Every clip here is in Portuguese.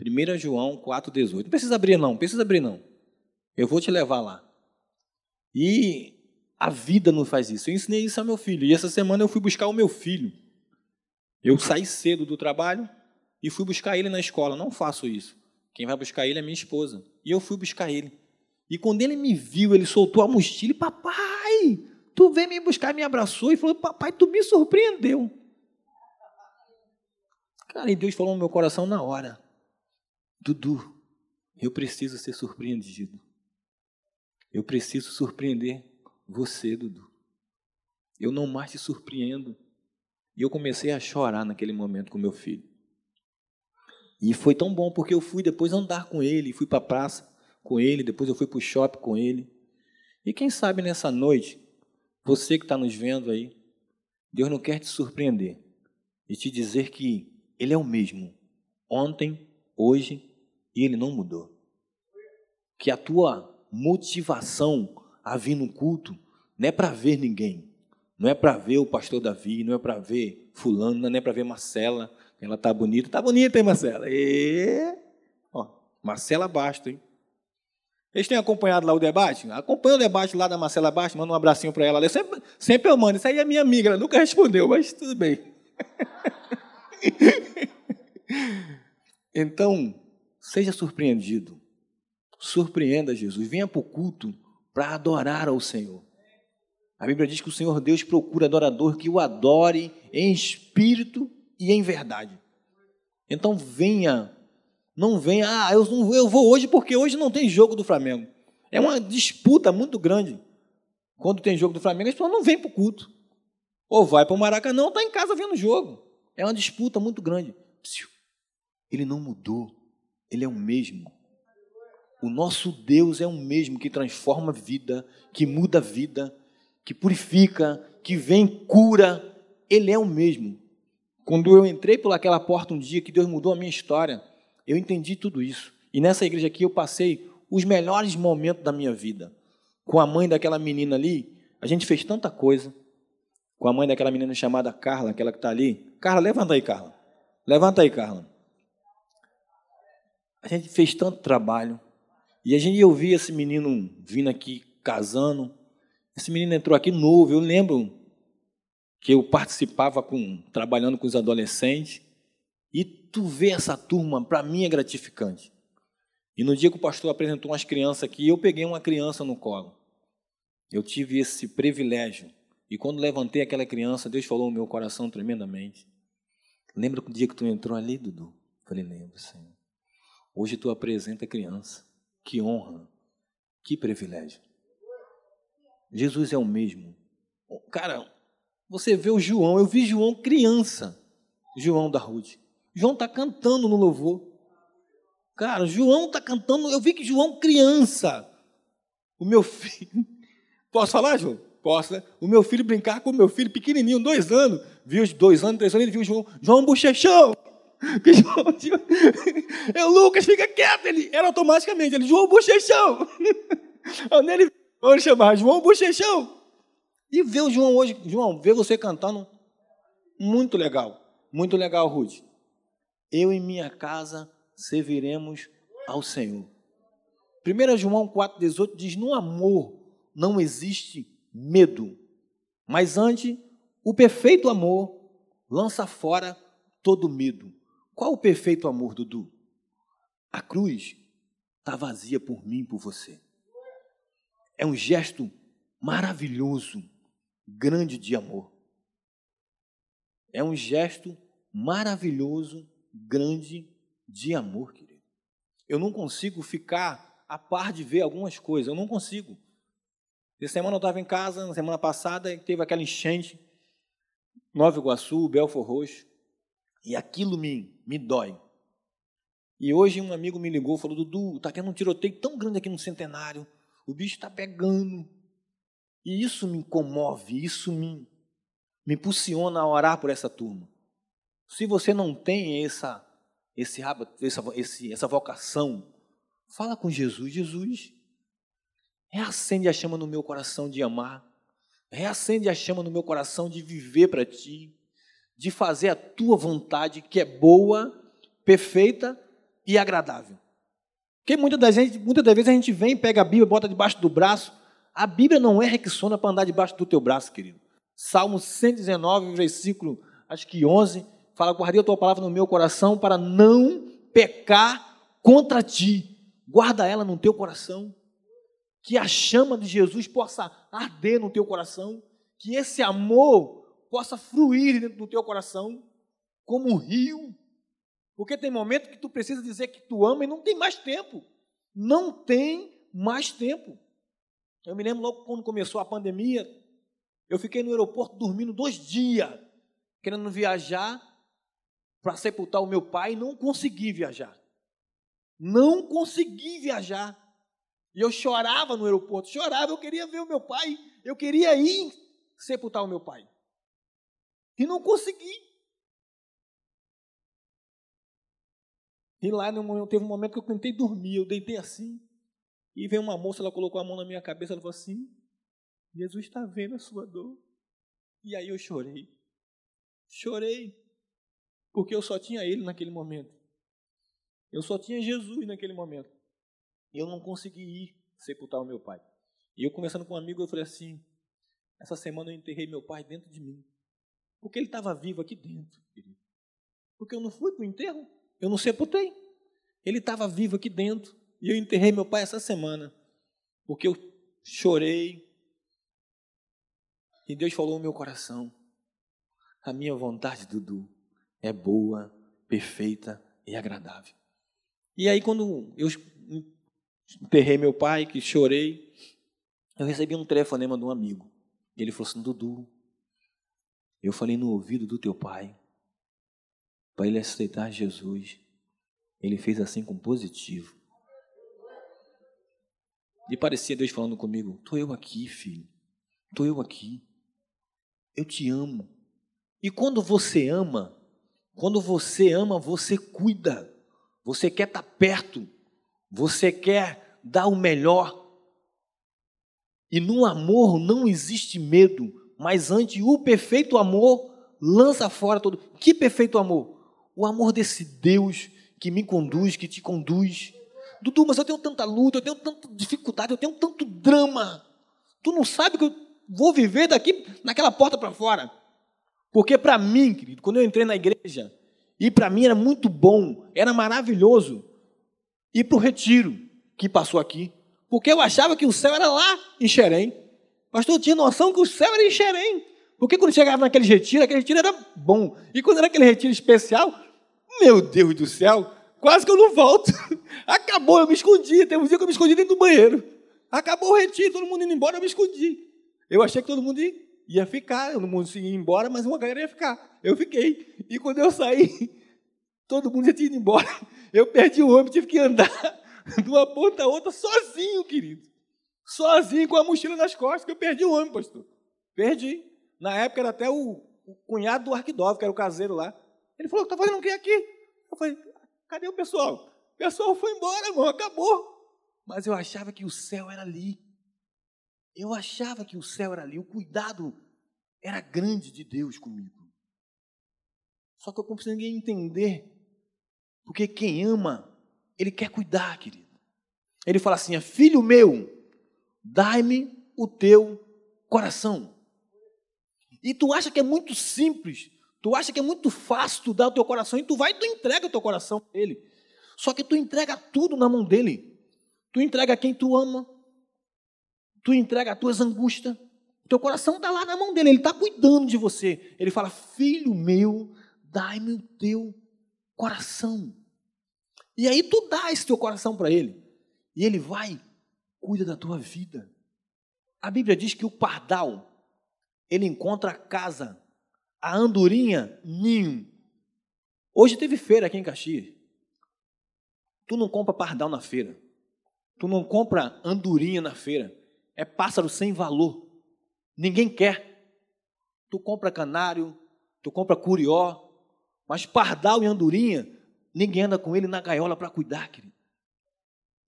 1 João 4,18. Não precisa abrir, não, não precisa abrir, não. Eu vou te levar lá. E a vida não faz isso. Eu ensinei isso ao meu filho. E essa semana eu fui buscar o meu filho. Eu saí cedo do trabalho e fui buscar ele na escola. Não faço isso. Quem vai buscar ele é minha esposa. E eu fui buscar ele. E quando ele me viu, ele soltou a mochila e, papai, tu veio me buscar, me abraçou e falou, papai, tu me surpreendeu. Cara, e Deus falou no meu coração na hora. Dudu, eu preciso ser surpreendido. Eu preciso surpreender você, Dudu. Eu não mais te surpreendo. E eu comecei a chorar naquele momento com meu filho. E foi tão bom porque eu fui depois andar com ele, fui para a praça com ele, depois eu fui para o shopping com ele. E quem sabe nessa noite, você que está nos vendo aí, Deus não quer te surpreender e te dizer que Ele é o mesmo, ontem, hoje, e Ele não mudou. Que a tua motivação a vir no culto não é para ver ninguém, não é para ver o pastor Davi, não é para ver fulano, não é para ver Marcela, ela tá bonita, tá bonita, hein, Marcela? E... Ó, Marcela Basto, hein? Eles têm acompanhado lá o debate? Acompanha o debate lá da Marcela Basto, manda um abracinho para ela. Eu sempre, sempre eu mando, isso aí é minha amiga, ela nunca respondeu, mas tudo bem. então, seja surpreendido. Surpreenda Jesus. Venha para o culto para adorar ao Senhor. A Bíblia diz que o Senhor Deus procura adorador que o adore em espírito e em verdade. Então venha, não venha, ah, eu, não, eu vou hoje porque hoje não tem jogo do Flamengo. É uma disputa muito grande. Quando tem jogo do Flamengo, as pessoas não vêm para o culto. Ou vai para o Maracanã ou está em casa vendo o jogo. É uma disputa muito grande. Ele não mudou. Ele é o mesmo. O nosso Deus é o mesmo que transforma a vida, que muda a vida, que purifica, que vem cura. Ele é o mesmo. Quando eu entrei por aquela porta um dia que Deus mudou a minha história, eu entendi tudo isso. E nessa igreja aqui eu passei os melhores momentos da minha vida. Com a mãe daquela menina ali, a gente fez tanta coisa. Com a mãe daquela menina chamada Carla, aquela que está ali. Carla, levanta aí, Carla. Levanta aí, Carla. A gente fez tanto trabalho. E a gente ouvia esse menino vindo aqui casando. Esse menino entrou aqui novo. Eu lembro que eu participava com trabalhando com os adolescentes. E tu vê essa turma, para mim é gratificante. E no dia que o pastor apresentou umas crianças aqui, eu peguei uma criança no colo. Eu tive esse privilégio. E quando levantei aquela criança, Deus falou no meu coração tremendamente. Lembra do dia que tu entrou ali, Dudu? Falei, lembro, Senhor. Hoje tu apresenta a criança. Que honra, que privilégio. Jesus é o mesmo. Cara, você vê o João, eu vi João criança, João da Ruth. João está cantando no louvor. Cara, João está cantando, eu vi que João criança. O meu filho. Posso falar, João? Posso, né? O meu filho brincar com o meu filho pequenininho, dois anos. Viu os dois anos, três anos, ele viu o João. João Bochechão. Que João, eu, Lucas, fica quieto. Ele era automaticamente, ele, João Bochechão. Ele, onde chamar? João Bochechão. E ver o João hoje, João, ver você cantando, muito legal. Muito legal, Ruth. Eu e minha casa serviremos ao Senhor. 1 João 4,18 diz: No amor não existe medo, mas antes, o perfeito amor lança fora todo medo. Qual o perfeito amor, Dudu? A cruz está vazia por mim, por você. É um gesto maravilhoso, grande de amor. É um gesto maravilhoso, grande de amor, querido. Eu não consigo ficar a par de ver algumas coisas, eu não consigo. Essa semana eu estava em casa, na semana passada, teve aquela enchente, Nova Iguaçu, Belfor Roxo. E aquilo me, me dói. E hoje um amigo me ligou e falou: Dudu, está tendo um tiroteio tão grande aqui no centenário, o bicho está pegando. E isso me comove, isso me, me impulsiona a orar por essa turma. Se você não tem essa, esse, esse, essa vocação, fala com Jesus: Jesus, reacende a chama no meu coração de amar, reacende a chama no meu coração de viver para ti de fazer a tua vontade, que é boa, perfeita e agradável. Porque muitas das, gente, muitas das vezes a gente vem, pega a Bíblia, bota debaixo do braço. A Bíblia não é requisona para andar debaixo do teu braço, querido. Salmo 119, versículo, acho que 11, fala: Guardei a tua palavra no meu coração para não pecar contra ti. Guarda ela no teu coração. Que a chama de Jesus possa arder no teu coração. Que esse amor possa fluir dentro do teu coração como um rio. Porque tem momento que tu precisa dizer que tu ama e não tem mais tempo. Não tem mais tempo. Eu me lembro logo quando começou a pandemia, eu fiquei no aeroporto dormindo dois dias, querendo viajar para sepultar o meu pai e não consegui viajar. Não consegui viajar. E eu chorava no aeroporto, chorava, eu queria ver o meu pai, eu queria ir sepultar o meu pai. E não consegui. E lá teve um momento que eu tentei dormir, eu deitei assim, e veio uma moça, ela colocou a mão na minha cabeça, ela falou assim: Jesus está vendo a sua dor. E aí eu chorei. Chorei, porque eu só tinha Ele naquele momento. Eu só tinha Jesus naquele momento. Eu não consegui ir sepultar o meu pai. E eu conversando com um amigo, eu falei assim: essa semana eu enterrei meu pai dentro de mim. Porque ele estava vivo aqui dentro, querido. Porque eu não fui para o enterro. Eu não sepultei. Ele estava vivo aqui dentro. E eu enterrei meu pai essa semana. Porque eu chorei. E Deus falou no meu coração: A minha vontade, Dudu, é boa, perfeita e agradável. E aí, quando eu enterrei meu pai, que chorei, eu recebi um telefonema de um amigo. Ele falou assim: Dudu, eu falei no ouvido do teu pai para ele aceitar Jesus. Ele fez assim com positivo. E parecia Deus falando comigo: Estou eu aqui, filho. Estou eu aqui. Eu te amo. E quando você ama, quando você ama, você cuida. Você quer estar perto. Você quer dar o melhor. E no amor não existe medo, mas ante o perfeito amor lança fora todo. Que perfeito amor? o amor desse Deus que me conduz, que te conduz. Dudu, mas eu tenho tanta luta, eu tenho tanta dificuldade, eu tenho tanto drama. Tu não sabe que eu vou viver daqui naquela porta para fora. Porque para mim, querido, quando eu entrei na igreja, e para mim era muito bom, era maravilhoso ir para o retiro que passou aqui. Porque eu achava que o céu era lá em Xerém. Pastor, tinha noção que o céu era em Xerém. Porque quando chegava naquele retiro, aquele retiro era bom. E quando era aquele retiro especial, meu Deus do céu, quase que eu não volto. Acabou, eu me escondi. Tem um dia que eu me escondi dentro do banheiro. Acabou o retiro, todo mundo indo embora, eu me escondi. Eu achei que todo mundo ia ficar, todo mundo ia embora, mas uma galera ia ficar. Eu fiquei. E quando eu saí, todo mundo já tinha ido embora. Eu perdi o ônibus, tive que andar de uma ponta a outra sozinho, querido. Sozinho, com a mochila nas costas, que eu perdi o ônibus, pastor. Perdi. Na época era até o, o cunhado do Arquidov, que era o caseiro lá. Ele falou, está fazendo o que aqui? Eu falei, cadê o pessoal? O pessoal foi embora, irmão, acabou. Mas eu achava que o céu era ali. Eu achava que o céu era ali. O cuidado era grande de Deus comigo. Só que eu consegui entender. Porque quem ama, ele quer cuidar, querido. Ele fala assim: Filho meu, dai-me o teu coração. E tu acha que é muito simples Tu acha que é muito fácil tu dar o teu coração e tu vai e tu entrega o teu coração a ele. Só que tu entrega tudo na mão dele. Tu entrega quem tu ama. Tu entrega as tuas angústias. Teu coração está lá na mão dele. Ele está cuidando de você. Ele fala: Filho meu, dai-me o teu coração. E aí tu dá esse teu coração para ele. E ele vai, cuida da tua vida. A Bíblia diz que o pardal, ele encontra casa a andorinha, ninho. Hoje teve feira aqui em Caxias. Tu não compra pardal na feira. Tu não compra andorinha na feira. É pássaro sem valor. Ninguém quer. Tu compra canário, tu compra curió, mas pardal e andorinha, ninguém anda com ele na gaiola para cuidar, querido.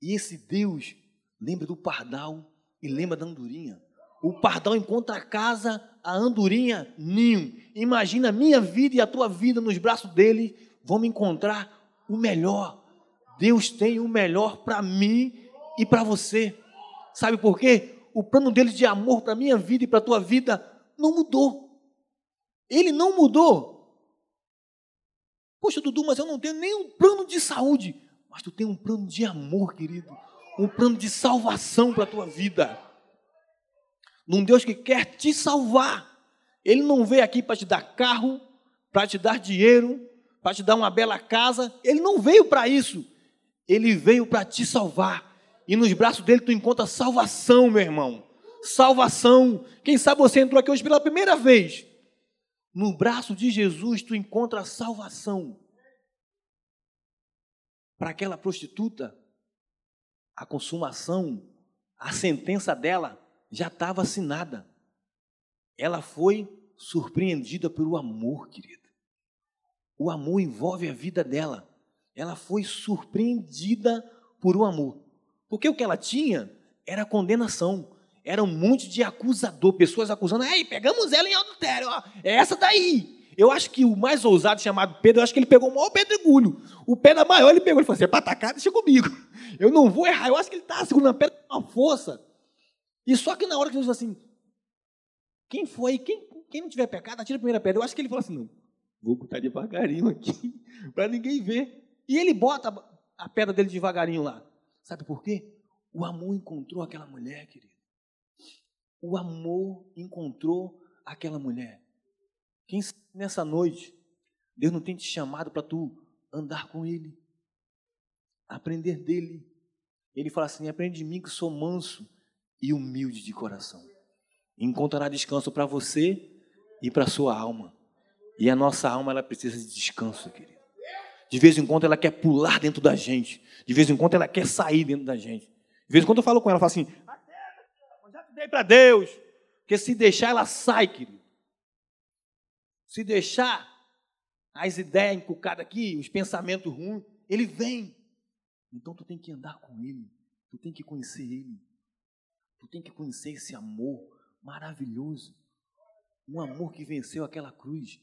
E esse Deus lembra do pardal e lembra da andorinha. O pardal encontra a casa, a andorinha, ninho. Imagina a minha vida e a tua vida nos braços dele. Vamos encontrar o melhor. Deus tem o melhor para mim e para você. Sabe por quê? O plano dele de amor para minha vida e para a tua vida não mudou. Ele não mudou. Poxa, Dudu, mas eu não tenho nenhum plano de saúde. Mas tu tem um plano de amor, querido. Um plano de salvação para a tua vida. Num Deus que quer te salvar. Ele não veio aqui para te dar carro, para te dar dinheiro, para te dar uma bela casa. Ele não veio para isso. Ele veio para te salvar. E nos braços dele tu encontra salvação, meu irmão. Salvação. Quem sabe você entrou aqui hoje pela primeira vez. No braço de Jesus tu encontra salvação. Para aquela prostituta, a consumação, a sentença dela já estava assinada. Ela foi surpreendida pelo amor, querida. O amor envolve a vida dela. Ela foi surpreendida por o amor. Porque o que ela tinha era condenação era um monte de acusador, pessoas acusando, ei, pegamos ela em adultério, ó, é essa daí. Eu acho que o mais ousado, chamado Pedro, eu acho que ele pegou o maior pedregulho. O pedra maior ele pegou, ele falou assim, é para atacar, deixa comigo. Eu não vou errar, eu acho que ele está segurando a pedra com uma força. E só que na hora que Jesus assim, quem foi, quem, quem não tiver pecado, atira a primeira pedra. Eu acho que ele falou assim, não, vou botar devagarinho aqui, para ninguém ver. E ele bota a pedra dele devagarinho lá. Sabe por quê? O amor encontrou aquela mulher, querido o amor encontrou aquela mulher. Quem nessa noite, Deus não tem te chamado para tu andar com Ele, aprender dele. Ele fala assim: aprende de mim que sou manso e humilde de coração. Encontrará descanso para você e para sua alma. E a nossa alma ela precisa de descanso, querido. De vez em quando ela quer pular dentro da gente. De vez em quando ela quer sair dentro da gente. De vez em quando eu falo com ela, eu falo assim: dei para Deus. Porque se deixar, ela sai, querido. Se deixar as ideias encucadas aqui, os pensamentos ruins, ele vem. Então tu tem que andar com ele. Tu tem que conhecer ele. Tu tem que conhecer esse amor maravilhoso. Um amor que venceu aquela cruz.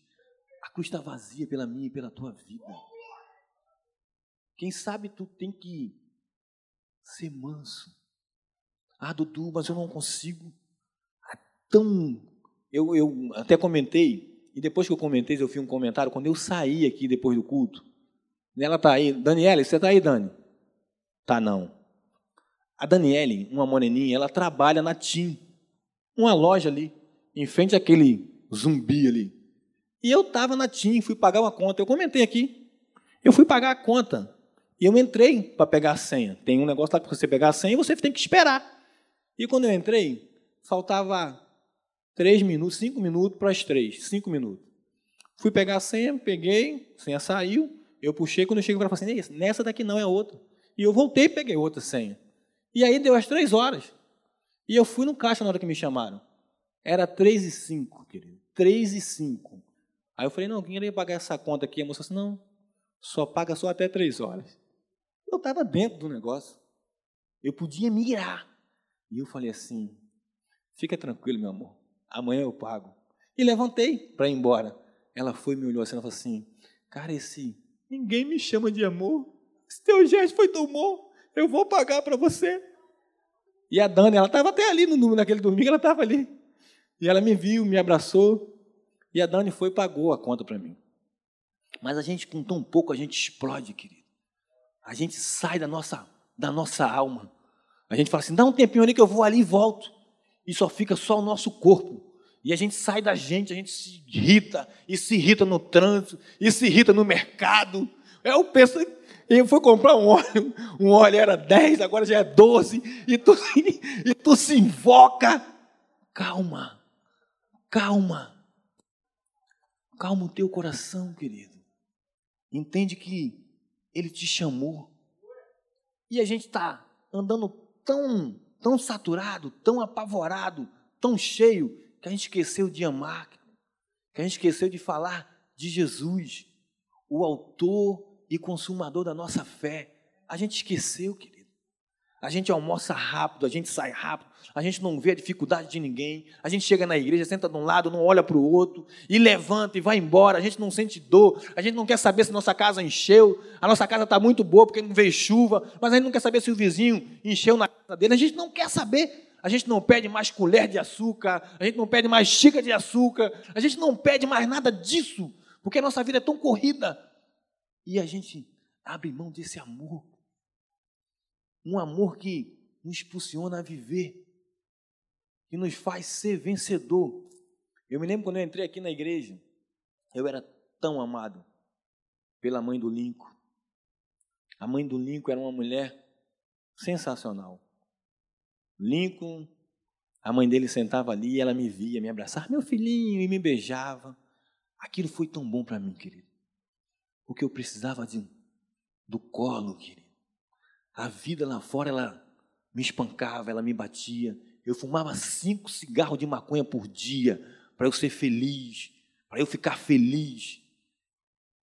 A cruz está vazia pela minha e pela tua vida. Quem sabe tu tem que ser manso. Ah, Dudu, mas eu não consigo. É tão. Eu, eu até comentei, e depois que eu comentei, eu fiz um comentário, quando eu saí aqui depois do culto, ela está aí. Daniela, você está aí, Dani? Tá não. A Daniele, uma moreninha, ela trabalha na TIM, uma loja ali, em frente àquele zumbi ali. E eu estava na TIM, fui pagar uma conta. Eu comentei aqui. Eu fui pagar a conta. E eu entrei para pegar a senha. Tem um negócio lá para você pegar a senha e você tem que esperar. E quando eu entrei, faltava três minutos, cinco minutos para as três, cinco minutos. Fui pegar a senha, peguei, a senha saiu, eu puxei, quando eu cheguei para falar assim, nessa daqui não é outra. E eu voltei e peguei outra senha. E aí deu as três horas. E eu fui no caixa na hora que me chamaram. Era três e cinco, querido. Três e cinco. Aí eu falei, não, quem iria pagar essa conta aqui? A moça disse, não, só paga só até três horas. Eu estava dentro do negócio. Eu podia migrar. E eu falei assim: fica tranquilo, meu amor, amanhã eu pago. E levantei para ir embora. Ela foi me olhou assim e falou assim: cara, esse ninguém me chama de amor. Esse teu gesto foi do amor. Eu vou pagar para você. E a Dani, ela estava até ali no, naquele domingo, ela estava ali. E ela me viu, me abraçou. E a Dani foi e pagou a conta para mim. Mas a gente, com tão pouco, a gente explode, querido. A gente sai da nossa, da nossa alma. A gente fala assim, dá um tempinho ali que eu vou ali e volto. E só fica só o nosso corpo. E a gente sai da gente, a gente se irrita, e se irrita no trânsito, e se irrita no mercado. Eu penso, eu fui comprar um óleo, um óleo era 10, agora já é 12, e tu, e tu se invoca. Calma, calma. Calma o teu coração, querido. Entende que Ele te chamou. E a gente está andando tão, tão saturado, tão apavorado, tão cheio, que a gente esqueceu de amar, que a gente esqueceu de falar de Jesus, o autor e consumador da nossa fé. A gente esqueceu, querido. A gente almoça rápido, a gente sai rápido, a gente não vê a dificuldade de ninguém. A gente chega na igreja, senta de um lado, não olha para o outro, e levanta e vai embora. A gente não sente dor, a gente não quer saber se nossa casa encheu. A nossa casa está muito boa porque não veio chuva, mas a gente não quer saber se o vizinho encheu na casa dele. A gente não quer saber. A gente não pede mais colher de açúcar, a gente não pede mais xícara de açúcar, a gente não pede mais nada disso, porque a nossa vida é tão corrida. E a gente abre mão desse amor um amor que nos impulsiona a viver, que nos faz ser vencedor. Eu me lembro quando eu entrei aqui na igreja, eu era tão amado pela mãe do Lincoln. A mãe do Lincoln era uma mulher sensacional. Lincoln, a mãe dele sentava ali e ela me via, me abraçava, meu filhinho, e me beijava. Aquilo foi tão bom para mim, querido. Porque eu precisava de, do colo, querido. A vida lá fora, ela me espancava, ela me batia. Eu fumava cinco cigarros de maconha por dia para eu ser feliz, para eu ficar feliz.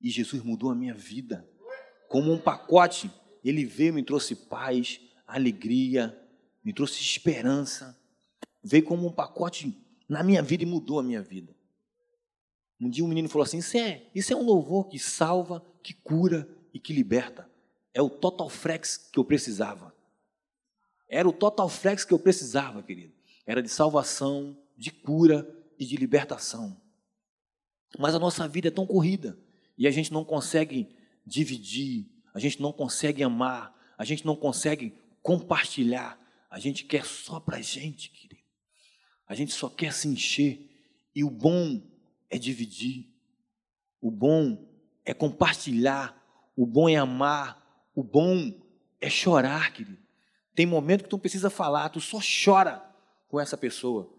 E Jesus mudou a minha vida. Como um pacote, ele veio me trouxe paz, alegria, me trouxe esperança. Veio como um pacote na minha vida e mudou a minha vida. Um dia um menino falou assim: Isso é, isso é um louvor que salva, que cura e que liberta. É o total flex que eu precisava. Era o total flex que eu precisava, querido. Era de salvação, de cura e de libertação. Mas a nossa vida é tão corrida e a gente não consegue dividir, a gente não consegue amar, a gente não consegue compartilhar. A gente quer só para a gente, querido. A gente só quer se encher. E o bom é dividir. O bom é compartilhar. O bom é amar. O bom é chorar, querido. Tem momento que tu não precisa falar, tu só chora com essa pessoa.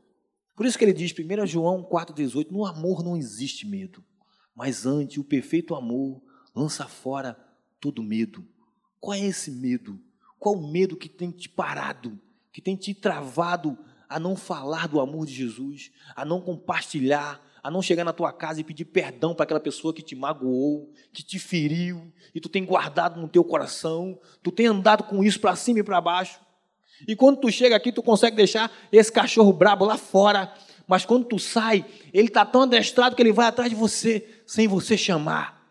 Por isso que ele diz, 1 João 4,18, no amor não existe medo, mas antes o perfeito amor lança fora todo medo. Qual é esse medo? Qual o medo que tem te parado, que tem te travado a não falar do amor de Jesus, a não compartilhar, a não chegar na tua casa e pedir perdão para aquela pessoa que te magoou, que te feriu, e tu tem guardado no teu coração, tu tem andado com isso para cima e para baixo. E quando tu chega aqui, tu consegue deixar esse cachorro brabo lá fora, mas quando tu sai, ele está tão adestrado que ele vai atrás de você, sem você chamar.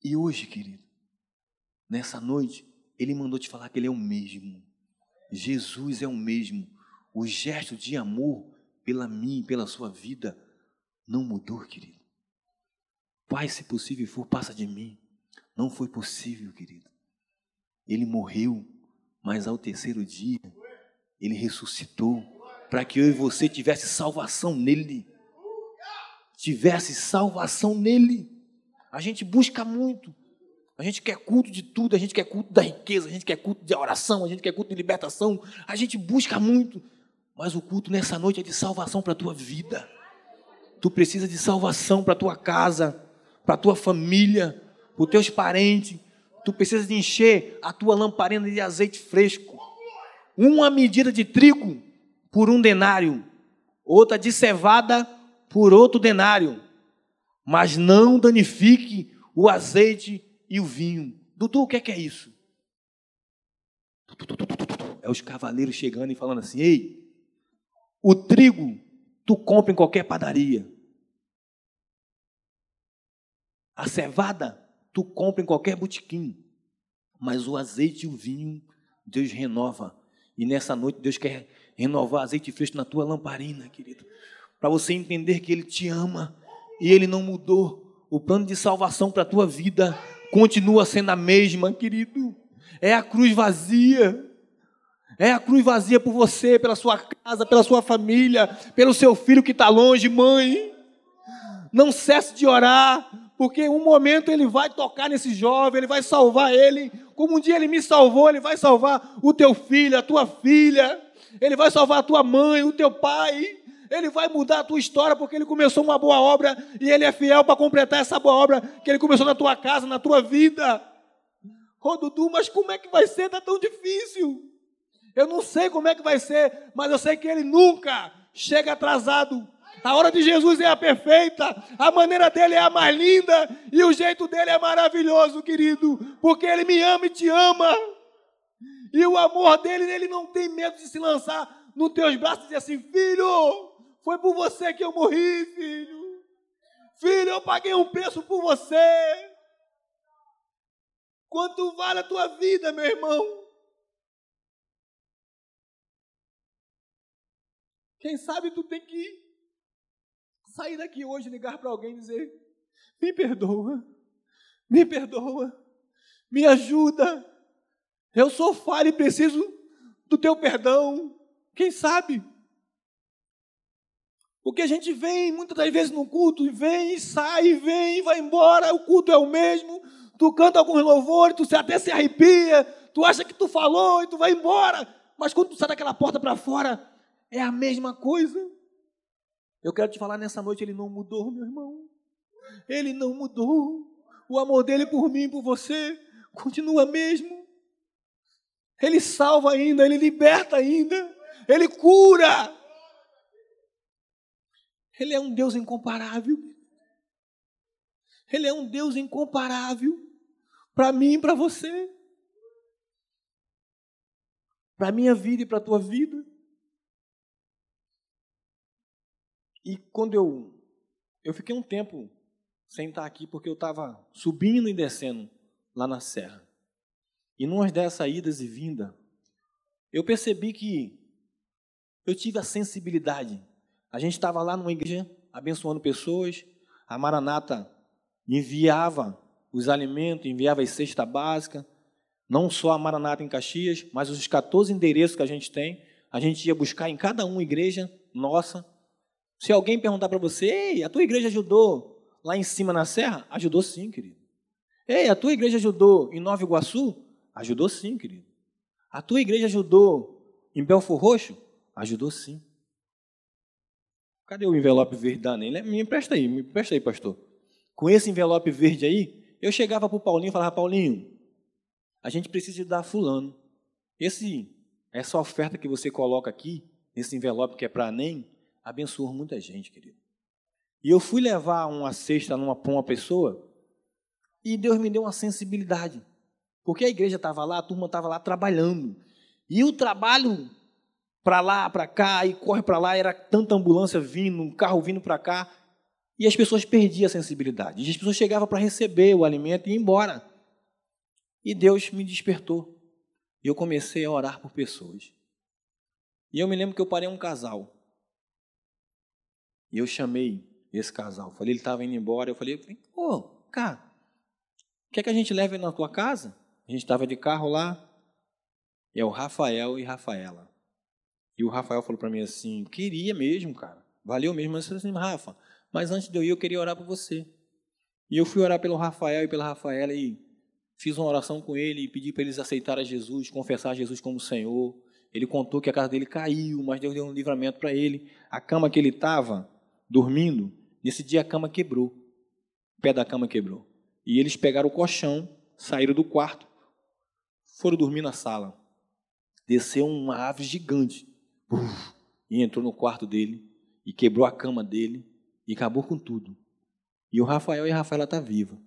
E hoje, querido, nessa noite, ele mandou te falar que ele é o mesmo. Jesus é o mesmo o gesto de amor pela mim, pela sua vida, não mudou, querido. Pai, se possível for, passa de mim. Não foi possível, querido. Ele morreu, mas ao terceiro dia, ele ressuscitou para que eu e você tivesse salvação nele. Tivesse salvação nele. A gente busca muito. A gente quer culto de tudo, a gente quer culto da riqueza, a gente quer culto de oração, a gente quer culto de libertação. A gente busca muito, mas o culto nessa noite é de salvação para a tua vida. Tu precisa de salvação para a tua casa, para a tua família, para os teus parentes. Tu precisa de encher a tua lamparina de azeite fresco. Uma medida de trigo por um denário, outra de cevada por outro denário. Mas não danifique o azeite e o vinho. Dudu, o que é, que é isso? É os cavaleiros chegando e falando assim: Ei, o trigo tu compra em qualquer padaria. A cevada tu compra em qualquer botequim. Mas o azeite e o vinho Deus renova. E nessa noite Deus quer renovar azeite fresco na tua lamparina, querido. Para você entender que Ele te ama e Ele não mudou. O plano de salvação para a tua vida continua sendo a mesma, querido. É a cruz vazia. É a cruz vazia por você, pela sua casa, pela sua família, pelo seu filho que está longe, mãe. Não cesse de orar, porque um momento ele vai tocar nesse jovem, ele vai salvar ele. Como um dia ele me salvou, ele vai salvar o teu filho, a tua filha. Ele vai salvar a tua mãe, o teu pai. Ele vai mudar a tua história porque ele começou uma boa obra e ele é fiel para completar essa boa obra que ele começou na tua casa, na tua vida. Ô oh, Dudu, mas como é que vai ser? Está tão difícil. Eu não sei como é que vai ser, mas eu sei que ele nunca chega atrasado. A hora de Jesus é a perfeita, a maneira dele é a mais linda e o jeito dele é maravilhoso, querido, porque ele me ama e te ama. E o amor dele, ele não tem medo de se lançar nos teus braços e dizer assim: Filho, foi por você que eu morri, filho. Filho, eu paguei um preço por você. Quanto vale a tua vida, meu irmão? Quem sabe tu tem que sair daqui hoje, ligar para alguém e dizer: Me perdoa, me perdoa, me ajuda. Eu sou falho e preciso do teu perdão. Quem sabe? Porque a gente vem muitas das vezes no culto, e vem, e sai, vem, e vai embora, o culto é o mesmo, tu canta alguns louvores, tu até se arrepia, tu acha que tu falou e tu vai embora, mas quando tu sai daquela porta para fora, é a mesma coisa. Eu quero te falar nessa noite, ele não mudou, meu irmão. Ele não mudou. O amor dele por mim, por você, continua mesmo. Ele salva ainda, ele liberta ainda, ele cura. Ele é um Deus incomparável. Ele é um Deus incomparável para mim e para você. Para minha vida e para a tua vida. E quando eu eu fiquei um tempo sem estar aqui porque eu estava subindo e descendo lá na serra. E numa dessas idas e vindas, eu percebi que eu tive a sensibilidade. A gente estava lá numa igreja abençoando pessoas, a Maranata enviava os alimentos, enviava as cestas básicas, não só a Maranata em Caxias, mas os 14 endereços que a gente tem, a gente ia buscar em cada uma igreja nossa se alguém perguntar para você, ei, a tua igreja ajudou lá em cima na serra? Ajudou sim, querido. Ei, a tua igreja ajudou em Nova Iguaçu? Ajudou sim, querido. A tua igreja ajudou em Belfor Roxo? Ajudou sim. Cadê o envelope verde da NEM? Me empresta aí, me empresta aí, pastor. Com esse envelope verde aí, eu chegava para o Paulinho e falava, Paulinho, a gente precisa dar fulano. Esse, essa oferta que você coloca aqui, nesse envelope que é para a NEM, abençoou muita gente, querido. E eu fui levar uma cesta numa, uma pessoa e Deus me deu uma sensibilidade. Porque a igreja estava lá, a turma estava lá trabalhando. E o trabalho para lá, para cá, e corre para lá, era tanta ambulância vindo, um carro vindo para cá, e as pessoas perdiam a sensibilidade. E as pessoas chegavam para receber o alimento e ir embora. E Deus me despertou. E eu comecei a orar por pessoas. E eu me lembro que eu parei um casal. E eu chamei esse casal. Falei, ele estava indo embora. Eu falei, ô, cara, quer que a gente leve na tua casa? A gente estava de carro lá. E é o Rafael e Rafaela. E o Rafael falou para mim assim: queria mesmo, cara. Valeu mesmo. Eu assim, Rafa, mas antes de eu ir, eu queria orar por você. E eu fui orar pelo Rafael e pela Rafaela e fiz uma oração com ele e pedi para eles aceitarem Jesus, confessar Jesus como Senhor. Ele contou que a casa dele caiu, mas Deus deu um livramento para ele. A cama que ele estava dormindo, nesse dia a cama quebrou. O pé da cama quebrou. E eles pegaram o colchão, saíram do quarto, foram dormir na sala. Desceu uma ave gigante uf, e entrou no quarto dele e quebrou a cama dele e acabou com tudo. E o Rafael e a Rafaela tá viva.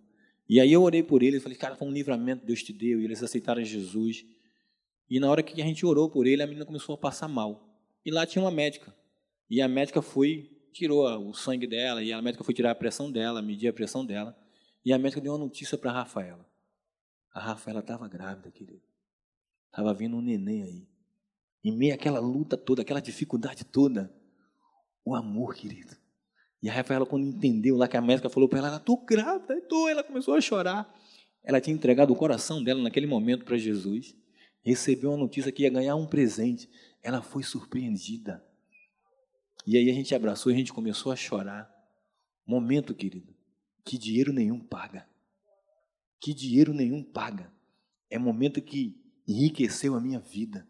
E aí eu orei por eles, falei, cara, foi um livramento Deus te deu, e eles aceitaram Jesus. E na hora que a gente orou por ele, a menina começou a passar mal. E lá tinha uma médica. E a médica foi tirou o sangue dela e a médica foi tirar a pressão dela, medir a pressão dela. E a médica deu uma notícia para a Rafaela. A Rafaela estava grávida, querido. Estava vindo um neném aí. Em meio àquela luta toda, aquela dificuldade toda, o amor, querido. E a Rafaela, quando entendeu lá que a médica falou para ela, ela estou grávida, estou, ela começou a chorar. Ela tinha entregado o coração dela naquele momento para Jesus. Recebeu uma notícia que ia ganhar um presente. Ela foi surpreendida. E aí a gente abraçou e a gente começou a chorar. Momento, querido, que dinheiro nenhum paga. Que dinheiro nenhum paga. É momento que enriqueceu a minha vida.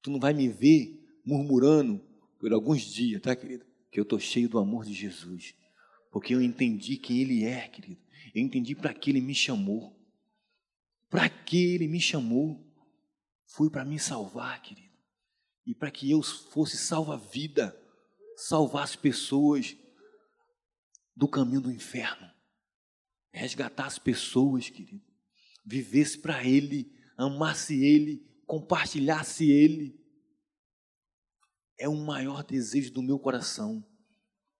Tu não vai me ver murmurando por alguns dias, tá, querido? Que eu estou cheio do amor de Jesus. Porque eu entendi quem Ele é, querido. Eu entendi para que Ele me chamou. Para que Ele me chamou. Foi para me salvar, querido. E para que eu fosse salva-vida salvasse pessoas do caminho do inferno, resgatasse pessoas, querido, vivesse para Ele, amasse Ele, compartilhasse Ele. É o maior desejo do meu coração.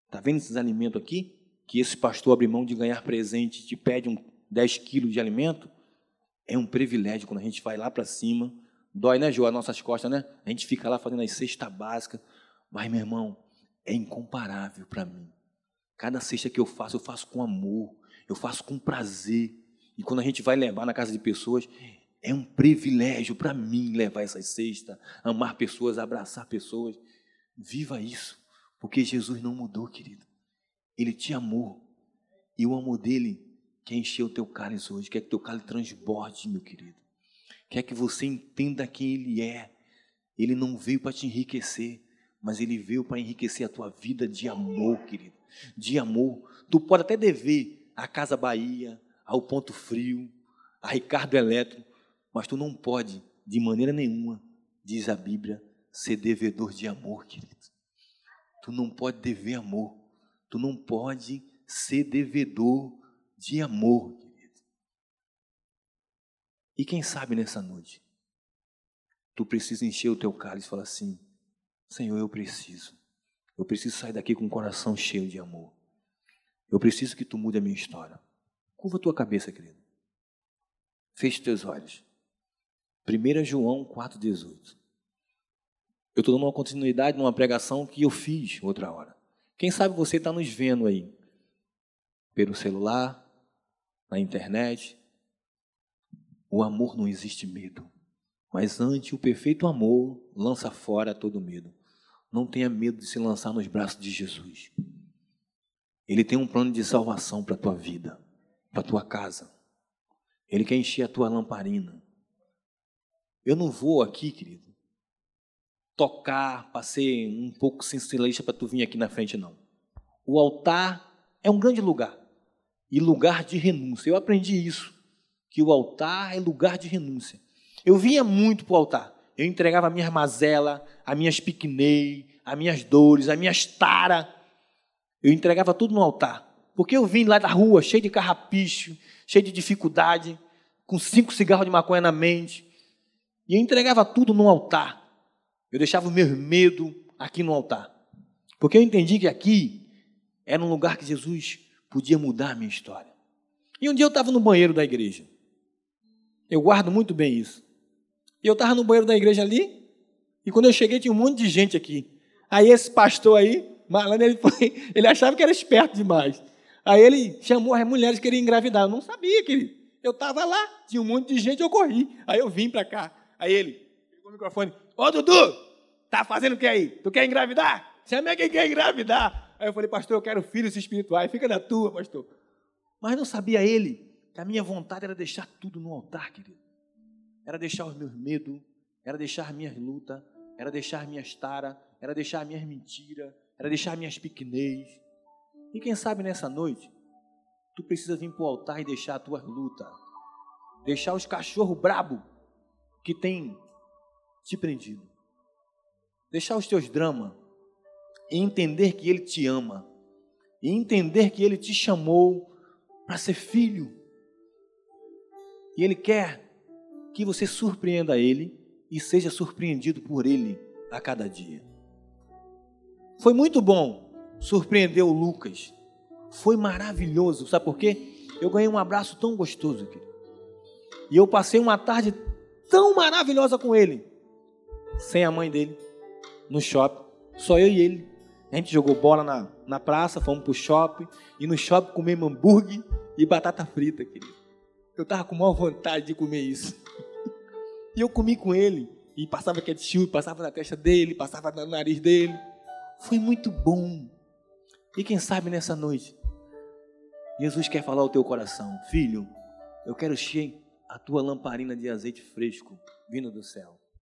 Está vendo esses alimentos aqui? Que esse pastor abre mão de ganhar presente e te pede um 10 quilos de alimento? É um privilégio quando a gente vai lá para cima. Dói, né, João? As nossas costas, né? A gente fica lá fazendo as cestas básicas. Mas, meu irmão, é incomparável para mim. Cada cesta que eu faço, eu faço com amor, eu faço com prazer. E quando a gente vai levar na casa de pessoas, é um privilégio para mim levar essas cestas, amar pessoas, abraçar pessoas. Viva isso, porque Jesus não mudou, querido. Ele te amou. E o amor dele quer encher o teu cálice hoje, quer que teu cálice transborde, meu querido. Quer que você entenda quem ele é. Ele não veio para te enriquecer, mas ele veio para enriquecer a tua vida de amor, querido. De amor. Tu pode até dever a Casa Bahia, ao Ponto Frio, a Ricardo Eletro, mas tu não pode, de maneira nenhuma, diz a Bíblia, ser devedor de amor, querido. Tu não pode dever amor. Tu não pode ser devedor de amor, querido. E quem sabe nessa noite, tu precisa encher o teu cálice e falar assim: Senhor, eu preciso. Eu preciso sair daqui com o coração cheio de amor. Eu preciso que tu mude a minha história. Curva a tua cabeça, querido. Feche teus olhos. 1 João 4,18. Eu estou dando uma continuidade numa pregação que eu fiz outra hora. Quem sabe você está nos vendo aí, pelo celular, na internet. O amor não existe medo. Mas ante o perfeito amor, lança fora todo medo. Não tenha medo de se lançar nos braços de Jesus. Ele tem um plano de salvação para a tua vida, para a tua casa. Ele quer encher a tua lamparina. Eu não vou aqui, querido, tocar para ser um pouco sensibilista para tu vir aqui na frente, não. O altar é um grande lugar e lugar de renúncia. Eu aprendi isso, que o altar é lugar de renúncia. Eu vinha muito para o altar. Eu entregava a minha mazela, as minhas piquenei, as minhas dores, as minhas taras. Eu entregava tudo no altar. Porque eu vim lá da rua, cheio de carrapicho, cheio de dificuldade, com cinco cigarros de maconha na mente. E eu entregava tudo no altar. Eu deixava o meu medo aqui no altar. Porque eu entendi que aqui era um lugar que Jesus podia mudar a minha história. E um dia eu estava no banheiro da igreja. Eu guardo muito bem isso. E eu estava no banheiro da igreja ali, e quando eu cheguei tinha um monte de gente aqui. Aí esse pastor aí, malandro, ele, foi, ele achava que era esperto demais. Aí ele chamou as mulheres que queriam engravidar. Eu não sabia, querido. Eu estava lá, tinha um monte de gente, eu corri. Aí eu vim para cá. Aí ele pegou o microfone. Ô, Dudu, tá fazendo o que aí? Tu quer engravidar? Chama quem quer engravidar. Aí eu falei, pastor, eu quero filhos espirituais. Fica na tua, pastor. Mas não sabia ele que a minha vontade era deixar tudo no altar, querido era deixar os meus medos, era deixar minhas lutas, era deixar minhas taras, era deixar minhas mentiras, era deixar minhas pequenez. E quem sabe nessa noite, tu precisa vir para o altar e deixar as tuas lutas, deixar os cachorros brabo que tem te prendido, deixar os teus dramas e entender que Ele te ama, e entender que Ele te chamou para ser filho, e Ele quer que você surpreenda Ele e seja surpreendido por Ele a cada dia. Foi muito bom surpreender o Lucas. Foi maravilhoso. Sabe por quê? Eu ganhei um abraço tão gostoso, querido. E eu passei uma tarde tão maravilhosa com ele. Sem a mãe dele. No shopping. Só eu e ele. A gente jogou bola na, na praça, fomos pro shopping. E no shopping comemos hambúrguer e batata frita, querido. Eu tava com maior vontade de comer isso. E eu comi com ele. E passava ketchup, passava na testa dele, passava no nariz dele. Foi muito bom. E quem sabe nessa noite, Jesus quer falar ao teu coração: Filho, eu quero encher a tua lamparina de azeite fresco vindo do céu.